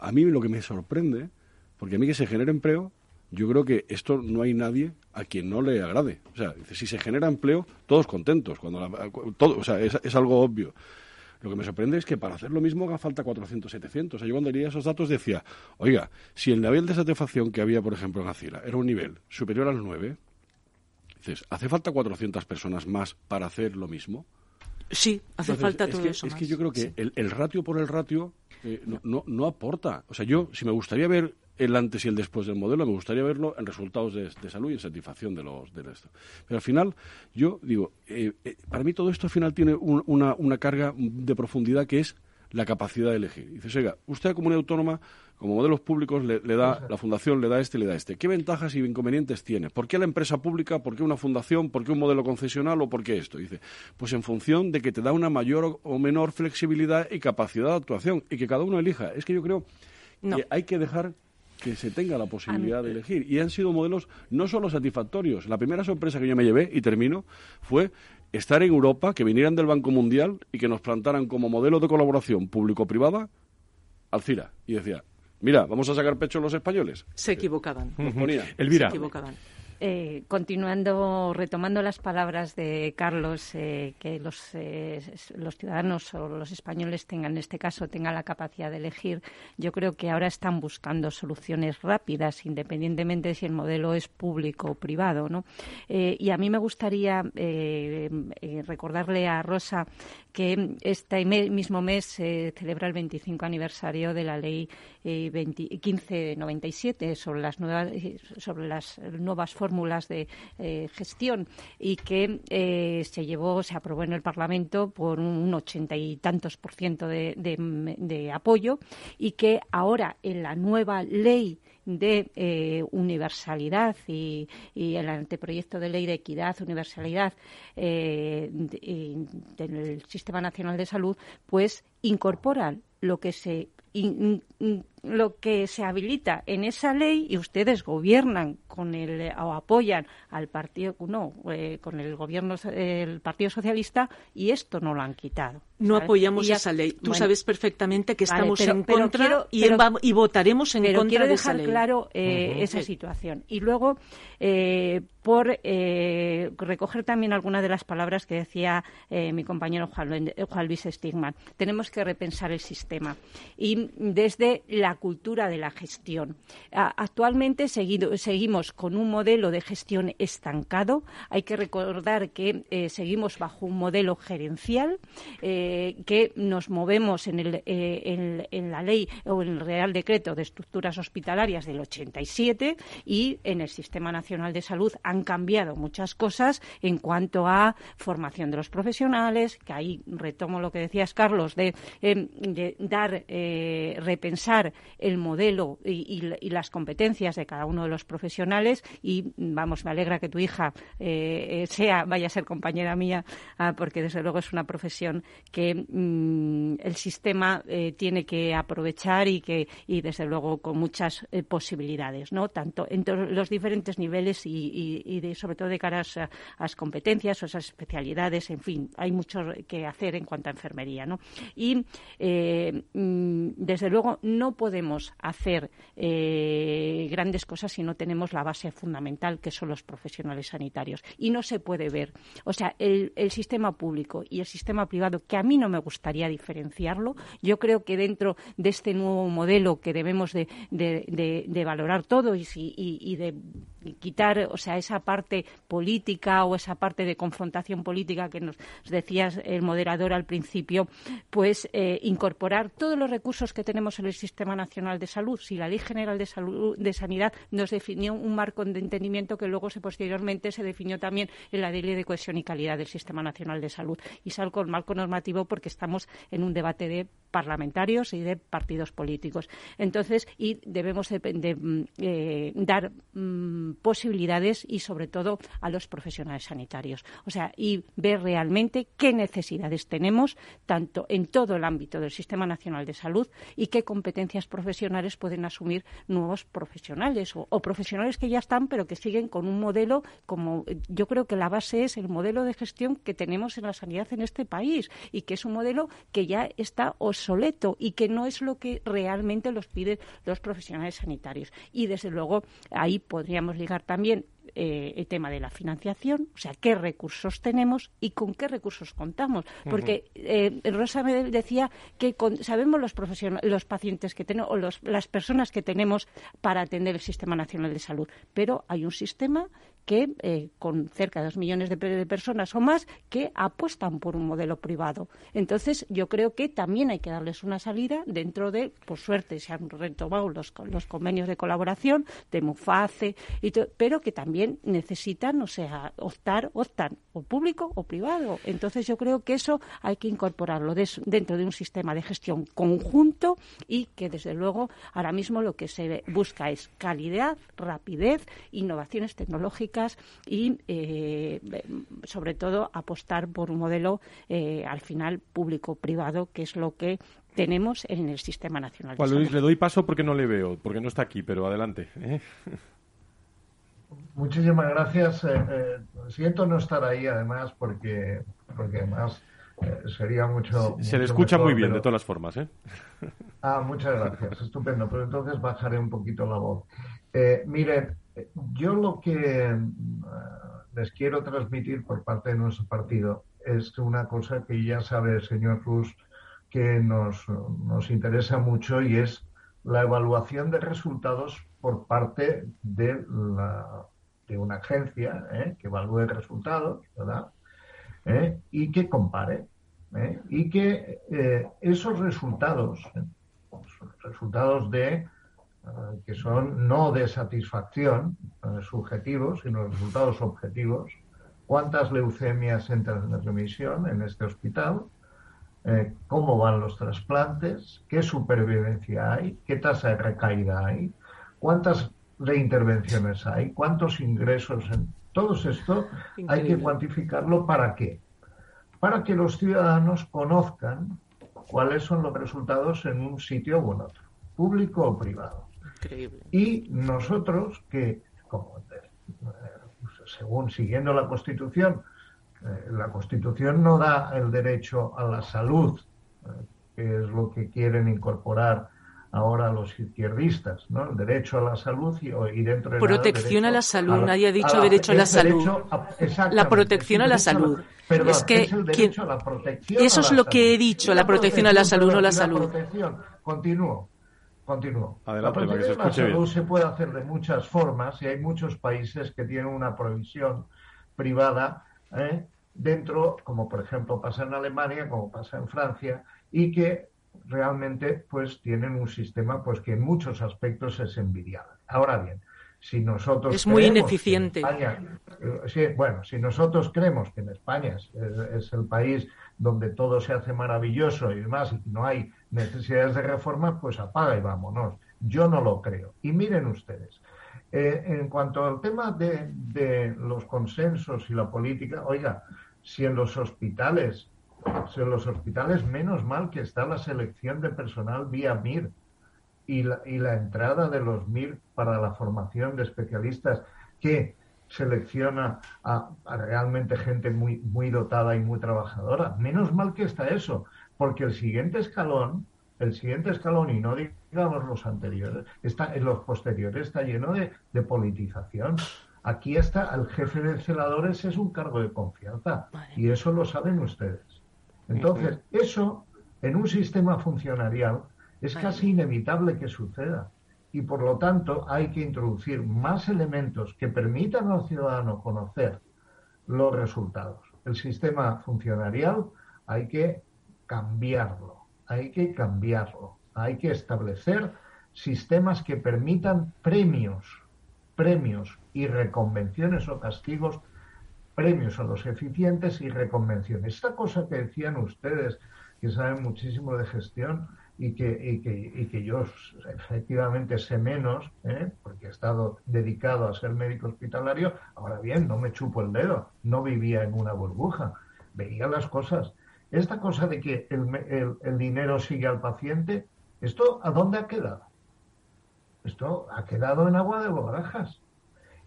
A mí lo que me sorprende, porque a mí que se genere empleo, yo creo que esto no hay nadie a quien no le agrade. O sea, si se genera empleo, todos contentos. Cuando todo, o sea, es, algo obvio. Lo que me sorprende es que para hacer lo mismo haga falta 400, 700. O sea, yo cuando leía esos datos decía, oiga, si el nivel de satisfacción que había, por ejemplo, en Acila era un nivel superior al 9, dices, ¿hace falta 400 personas más para hacer lo mismo? Sí, hace falta todo que, eso. Es que yo creo que el, ratio por el ratio eh, no, no, aporta. O sea, yo, si me gustaría ver el antes y el después del modelo, me gustaría verlo en resultados de, salud y en satisfacción de los de esto. Pero al final, yo digo, eh, eh, para mí todo esto al final tiene una, una carga de profundidad que es la capacidad de elegir. Dices, oiga, usted a comunidad autónoma, como modelos públicos, le, da, la fundación le da este y le da este. ¿Qué ventajas y inconvenientes tiene? ¿Por qué la empresa pública? ¿Por qué una fundación? ¿Por qué un modelo concesional? ¿O por qué esto? Dice, pues en función de que te da una mayor o menor flexibilidad y capacidad de actuación y que cada uno elija. Es que yo creo que hay que dejar que se tenga la posibilidad de elegir. Y han sido modelos no solo satisfactorios. La primera sorpresa que yo me llevé, y termino, fue estar en Europa, que vinieran del Banco Mundial y que nos plantaran como modelo de colaboración público-privada Alcira. Y decía, mira, vamos a sacar pecho los españoles. Se equivocaban. Elvira. Se equivocaban. Eh, continuando, retomando las palabras de Carlos, eh, que los, eh, los, ciudadanos o los españoles tengan, en este caso, tengan la capacidad de elegir, yo creo que ahora están buscando soluciones rápidas, independientemente de si el modelo es público o privado. ¿no? y a mí me gustaría recordarle a Rosa que este mismo mes se celebra el 25 aniversario de la ley 1597 sobre las nuevas, sobre las nuevas formas fórmulas de eh, gestión y que eh, se llevó, se aprobó en el Parlamento por un ochenta y tantos por ciento de, apoyo y que ahora en la nueva ley de eh, universalidad y, el anteproyecto de ley de equidad, universalidad del Sistema Nacional de Salud, pues incorporan lo que se lo que se habilita en esa ley y ustedes gobiernan con el o apoyan al partido no eh, con el gobierno el Partido Socialista y esto no lo han quitado no apoyamos esa ley. Tú sabes perfectamente que estamos en contra y, y, votaremos en contra quiero de dejar esa ley. claro eh, esa situación. Y luego eh, por recoger también algunas de las palabras que decía mi compañero Juan, Juan Luis Stigman. Tenemos que repensar el sistema. Y desde la cultura de la gestión. actualmente seguimos con un modelo de gestión estancado. Hay que recordar que eh, seguimos bajo un modelo gerencial, eh, que nos movemos en, el, en, en, la ley o en el Real Decreto de Estructuras Hospitalarias del 87 y en el Sistema Nacional de Salud han cambiado muchas cosas en cuanto a formación de los profesionales, que ahí retomo lo que decías, Carlos, de, em, dar, eh, repensar el modelo y, las competencias de cada uno de los profesionales y, vamos, me alegra que tu hija eh, sea, vaya a ser compañera mía, ah, porque desde luego es una profesión que mm, el sistema eh, tiene que aprovechar y que, y desde luego con muchas posibilidades, ¿no? Tanto en los diferentes niveles y, de, sobre todo de cara a, las competencias o esas especialidades, en fin, hay mucho que hacer en cuanto a enfermería, ¿no? Y eh, mm, desde luego no podemos hacer eh, grandes cosas si no tenemos la base fundamental que son los profesionales sanitarios. Y no se puede ver, o sea, el, sistema público y el sistema privado que a mí no me gustaría diferenciarlo, yo creo que dentro de este nuevo modelo que debemos de, valorar todo y, y de quitar, o sea, esa parte política o esa parte de confrontación política que nos decía el moderador al principio, pues eh, incorporar todos los recursos que tenemos en el Sistema Nacional de Salud. Si la Ley General de, Salud, de Sanidad nos definió un marco de entendimiento que luego se, posteriormente se definió también en la Ley de Cohesión y Calidad del Sistema Nacional de Salud. Y salgo el marco normativo porque estamos en un debate de parlamentarios y de partidos políticos. Entonces, y debemos de, mm, eh, dar mm, posibilidades y, sobre todo, a los profesionales sanitarios. O sea, y ver realmente qué necesidades tenemos, tanto en todo el ámbito del Sistema Nacional de Salud y qué competencias profesionales pueden asumir nuevos profesionales o, profesionales que ya están, pero que siguen con un modelo como yo creo que la base es el modelo de gestión que tenemos en la sanidad en este país y que es un modelo que ya está obsoleto y que no es lo que realmente los piden los profesionales sanitarios. Y desde luego ahí podríamos ligar también eh, el tema de la financiación, o sea, qué recursos tenemos y con qué recursos contamos. Porque eh, Rosa me decía que sabemos los, los pacientes que tenemos o las personas que tenemos para atender el Sistema Nacional de Salud, pero hay un sistema que eh, con cerca de dos millones de, personas o más que apuestan por un modelo privado. Entonces, yo creo que también hay que darles una salida dentro de, por suerte, se han retomado los, los convenios de colaboración de MUFACE, y pero que también necesitan, o sea, optar, optan o público o privado. Entonces, yo creo que eso hay que incorporarlo dentro de un sistema de gestión conjunto y que, desde luego, ahora mismo lo que se busca es calidad, rapidez, innovaciones tecnológicas y, eh, sobre todo, apostar por un modelo, eh, al final, público-privado, que es lo que tenemos en el Sistema Nacional de Luis, le doy paso porque no le veo, porque no está aquí, pero adelante. ¿eh? Muchísimas gracias. siento no estar ahí, además, porque, porque además sería mucho. Se, le escucha muy bien, de todas las formas. ¿eh? Ah, muchas gracias. Estupendo. Pero entonces bajaré un poquito la voz. Eh, miren, yo lo que eh, les quiero transmitir por parte de nuestro partido es una cosa que ya sabe el señor Rus que nos, interesa mucho y es la evaluación de resultados por parte de, la, de una agencia ¿eh? que evalúe resultados, ¿verdad? ¿Eh? Y que compare. Y que esos resultados, resultados de que son no de satisfacción eh, subjetivos, sino resultados objetivos. ¿Cuántas leucemias entran en remisión en este hospital? Eh, ¿Cómo van los trasplantes? ¿Qué supervivencia hay? ¿Qué tasa de recaída hay? ¿Cuántas reintervenciones hay? ¿Cuántos ingresos? En... Todo esto hay que cuantificarlo para qué? Para que los ciudadanos conozcan cuáles son los resultados en un sitio u otro, público o privado. Y nosotros, que como eh, según siguiendo la Constitución, eh, la Constitución no da el derecho a la salud, eh, que es lo que quieren incorporar ahora los izquierdistas, ¿no? El derecho a la salud y, y dentro de protección a la salud, nadie ha dicho derecho a la salud. la protección a la salud. es que eso es lo que he dicho, la protección a la salud, no la salud. Continúo. Continúo. la protección a la salud se puede hacer de muchas formas y hay muchos países que tienen una provisión privada ¿eh? dentro, como por ejemplo pasa en Alemania, como pasa en Francia, y que realmente pues tienen un sistema pues que en muchos aspectos es envidiable. Ahora bien, si nosotros es muy ineficiente. Eh, bueno, si nosotros creemos que en España es, el país donde todo se hace maravilloso y demás y no hay necesidades de reforma, pues apaga y vámonos. Yo no lo creo. Y miren ustedes, eh, en cuanto al tema de, de los consensos y la política, oiga, si en los hospitales en los hospitales, menos mal que está la selección de personal vía MIR y la, y la entrada de los MIR para la formación de especialistas que selecciona a, realmente gente muy, muy dotada y muy trabajadora. Menos mal que está eso, porque el siguiente escalón, el siguiente escalón, y no digamos los anteriores, está, en los posteriores está lleno de, de politización. Aquí está, el jefe de celadores es un cargo de confianza, y eso lo saben ustedes. Entonces, eso en un sistema funcionarial es casi inevitable que suceda. Y por lo tanto hay que introducir más elementos que permitan al ciudadano conocer los resultados. El sistema funcionarial hay que cambiarlo, hay que cambiarlo, hay que establecer sistemas que permitan premios, premios y reconvenciones o castigos premios a los eficientes y reconvenciones. Esta cosa que decían ustedes, que saben muchísimo de gestión y que, y que, y que yo efectivamente sé menos, ¿eh? porque he estado dedicado a ser médico hospitalario, ahora bien, no me chupo el dedo, no vivía en una burbuja, veía las cosas. Esta cosa de que el, el, el dinero sigue al paciente, ¿esto a dónde ha quedado? Esto ha quedado en agua de barajas.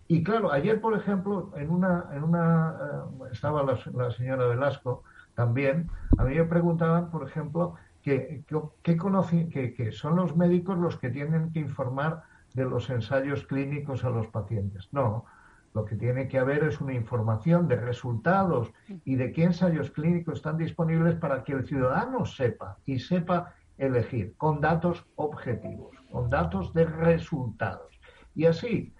Y claro, ayer, por ejemplo, en una, en una eh, estaba la, señora Velasco también, a mí me preguntaban, por ejemplo, que, que, conocen, que, que, son los médicos los que tienen que informar de los ensayos clínicos a los pacientes. No, lo que tiene que haber es una información de resultados y de qué ensayos clínicos están disponibles para que el ciudadano sepa y sepa elegir con datos objetivos, con datos de resultados. Y así,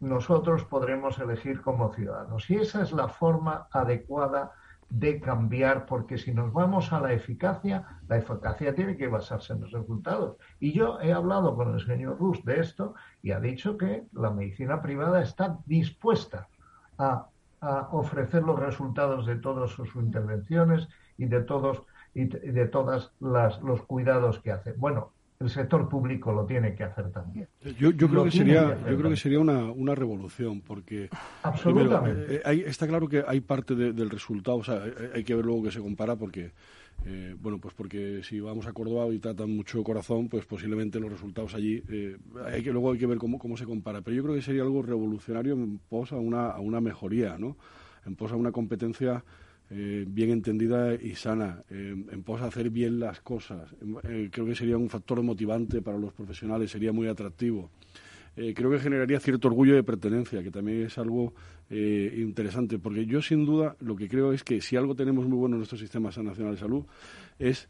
nosotros podremos elegir como ciudadanos. Y esa es la forma adecuada de cambiar, porque si nos vamos a la eficacia, la eficacia tiene que basarse en los resultados. Y yo he hablado con el señor Rus de esto y ha dicho que la medicina privada está dispuesta a, ofrecer los resultados de todas sus intervenciones y de todos y de todas los cuidados que hace. Bueno, el sector público lo tiene que hacer también. Yo, creo, que sería, yo creo que sería una, una revolución, porque Absolutamente. Eh, está claro que hay parte del resultado, o sea, hay, que ver luego que se compara, porque eh, bueno, pues porque si vamos a Córdoba y tratan mucho corazón, pues posiblemente los resultados allí, eh, hay que, luego hay que ver cómo, cómo se compara. Pero yo creo que sería algo revolucionario en pos a una, a una mejoría, ¿no? En pos a una competencia eh, bien entendida y sana, eh, en pos de hacer bien las cosas. Eh, creo que sería un factor motivante para los profesionales, sería muy atractivo. creo que generaría cierto orgullo de pertenencia, que también es algo interesante, porque yo sin duda lo que creo es que si algo tenemos muy bueno en nuestro sistema nacional de salud es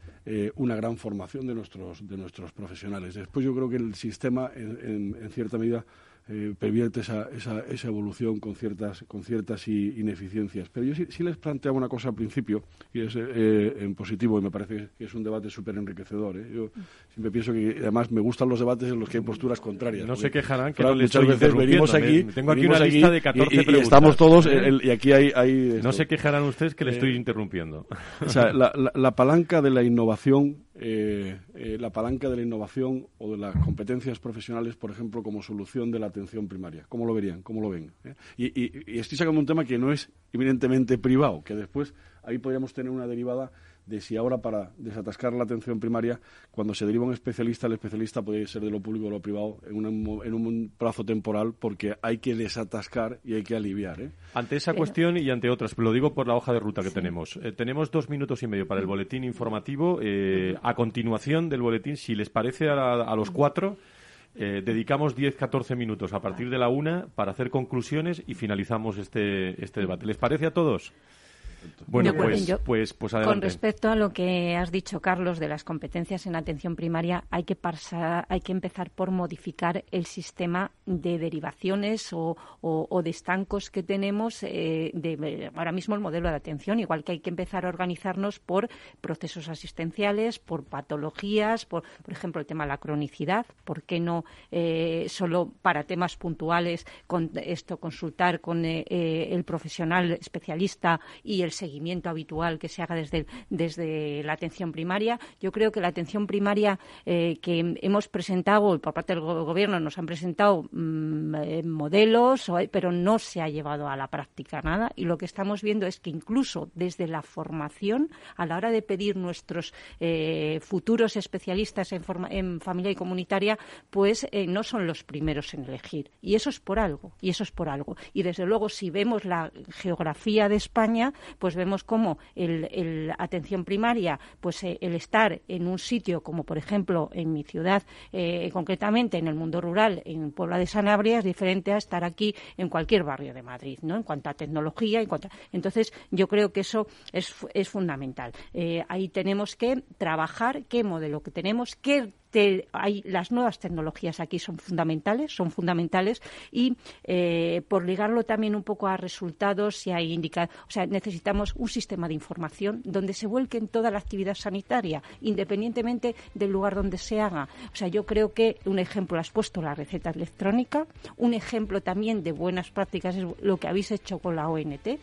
una gran formación de nuestros, de nuestros profesionales. Después yo creo que el sistema, en cierta medida, eh, pervierte esa, esa, esa, evolución con ciertas, con ciertas ineficiencias. Pero yo sí, les planteaba una cosa al principio, y es eh, en positivo, y me parece que es un debate súper enriquecedor. ¿eh? Yo siempre pienso que, además, me gustan los debates en los que hay posturas contrarias. No se quejarán que muchas veces venimos aquí, tengo aquí una lista de 14 y, y, estamos todos, y aquí hay... hay no se quejarán ustedes que le estoy interrumpiendo. O sea, la, la palanca de la innovación eh, eh, la palanca de la innovación o de las competencias profesionales, por ejemplo, como solución de la atención primaria. ¿Cómo lo verían? ¿Cómo lo ven? ¿Eh? Y, estoy sacando un tema que no es evidentemente privado, que después ahí podríamos tener una derivada de si ahora para desatascar la atención primaria, cuando se deriva un especialista, el especialista puede ser de lo público o lo privado en un, en un plazo temporal porque hay que desatascar y hay que aliviar. ¿eh? Ante esa cuestión y ante otras, lo digo por la hoja de ruta que tenemos. Eh, tenemos dos minutos y medio para el boletín informativo. Eh, a continuación del boletín, si les parece a, los cuatro, dedicamos 10-14 minutos a partir de la una para hacer conclusiones y finalizamos este, este debate. ¿Les parece a todos? Bueno, pues, pues, pues, adelante. Con respecto a lo que has dicho, Carlos, de las competencias en atención primaria, hay que, pasar, hay que empezar por modificar el sistema de derivaciones o, de estancos que tenemos eh, de, ahora mismo el modelo de atención, igual que hay que empezar a organizarnos por procesos asistenciales, por patologías, por, por ejemplo, el tema de la cronicidad, ¿por qué no eh, solo para temas puntuales con esto consultar con eh, el profesional especialista y el seguimiento habitual que se haga desde, desde la atención primaria. Yo creo que la atención primaria eh, que hemos presentado, por parte del Gobierno nos han presentado mm, eh, modelos, pero no se ha llevado a la práctica nada. Y lo que estamos viendo es que incluso desde la formación, a la hora de pedir nuestros eh, futuros especialistas en, en, familia y comunitaria, pues no son los primeros en elegir. Y eso es por algo. Y eso es por algo. Y desde luego, si vemos la geografía de España, pues vemos cómo el, atención primaria, pues eh, el estar en un sitio como por ejemplo en mi ciudad, eh, concretamente en el mundo rural, en Puebla de Sanabria, es diferente a estar aquí en cualquier barrio de Madrid, ¿no? En cuanto a tecnología, en cuanto entonces yo creo que eso es, es fundamental. Eh, ahí tenemos que trabajar qué modelo que tenemos, qué hay, las nuevas tecnologías aquí son fundamentales, son fundamentales y eh, por ligarlo también un poco a resultados y a indicar, o sea, necesitamos un sistema de información donde se vuelque en toda la actividad sanitaria, independientemente del lugar donde se haga. O sea, yo creo que un ejemplo has puesto la receta electrónica, un ejemplo también de buenas prácticas es lo que habéis hecho con la ONT,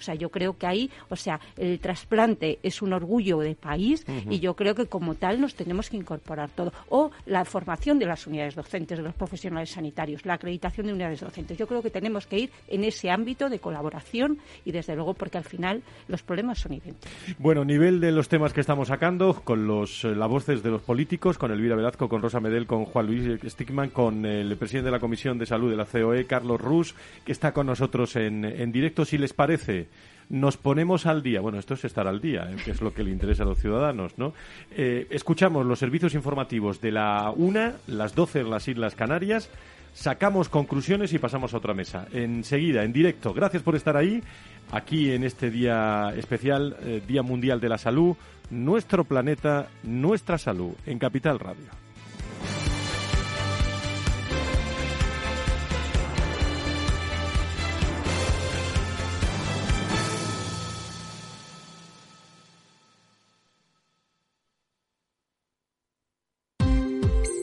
o sea, yo creo que ahí, o sea, el trasplante es un orgullo de país y yo creo que como tal nos tenemos que incorporar todo. O la formación de las unidades docentes, de los profesionales sanitarios, la acreditación de unidades docentes. Yo creo que tenemos que ir en ese ámbito de colaboración y desde luego porque al final los problemas son idénticos. Bueno, nivel de los temas que estamos sacando, con los, eh, las voces de los políticos, con Elvira Velazco, con Rosa Medel, con Juan Luis Stickman, con el presidente de la Comisión de Salud de la COE, Carlos Rus, que está con nosotros en, en directo. Si les parece, nos ponemos al día. Bueno, esto es estar al día, ¿eh? que es lo que le interesa a los ciudadanos, ¿no? Eh, escuchamos los servicios informativos de la una, las doce en las Islas Canarias, sacamos conclusiones y pasamos a otra mesa. Enseguida, en directo. Gracias por estar ahí, aquí en este día especial, eh, Día Mundial de la Salud, nuestro planeta, nuestra salud, en Capital Radio.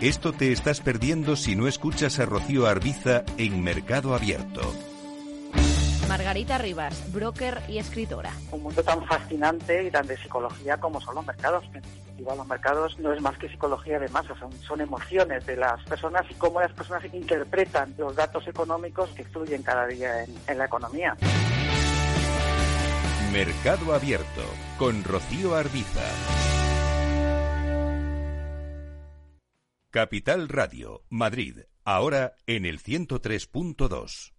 Esto te estás perdiendo si no escuchas a Rocío Arbiza en Mercado Abierto. Margarita Rivas, broker y escritora. Un mundo tan fascinante y tan de psicología como son los mercados. En definitiva, los mercados no es más que psicología de masas, son, emociones de las personas y cómo las personas interpretan los datos económicos que fluyen cada día en la economía. Mercado Abierto con Rocío Arbiza. Capital Radio, Madrid, ahora en el 103.2.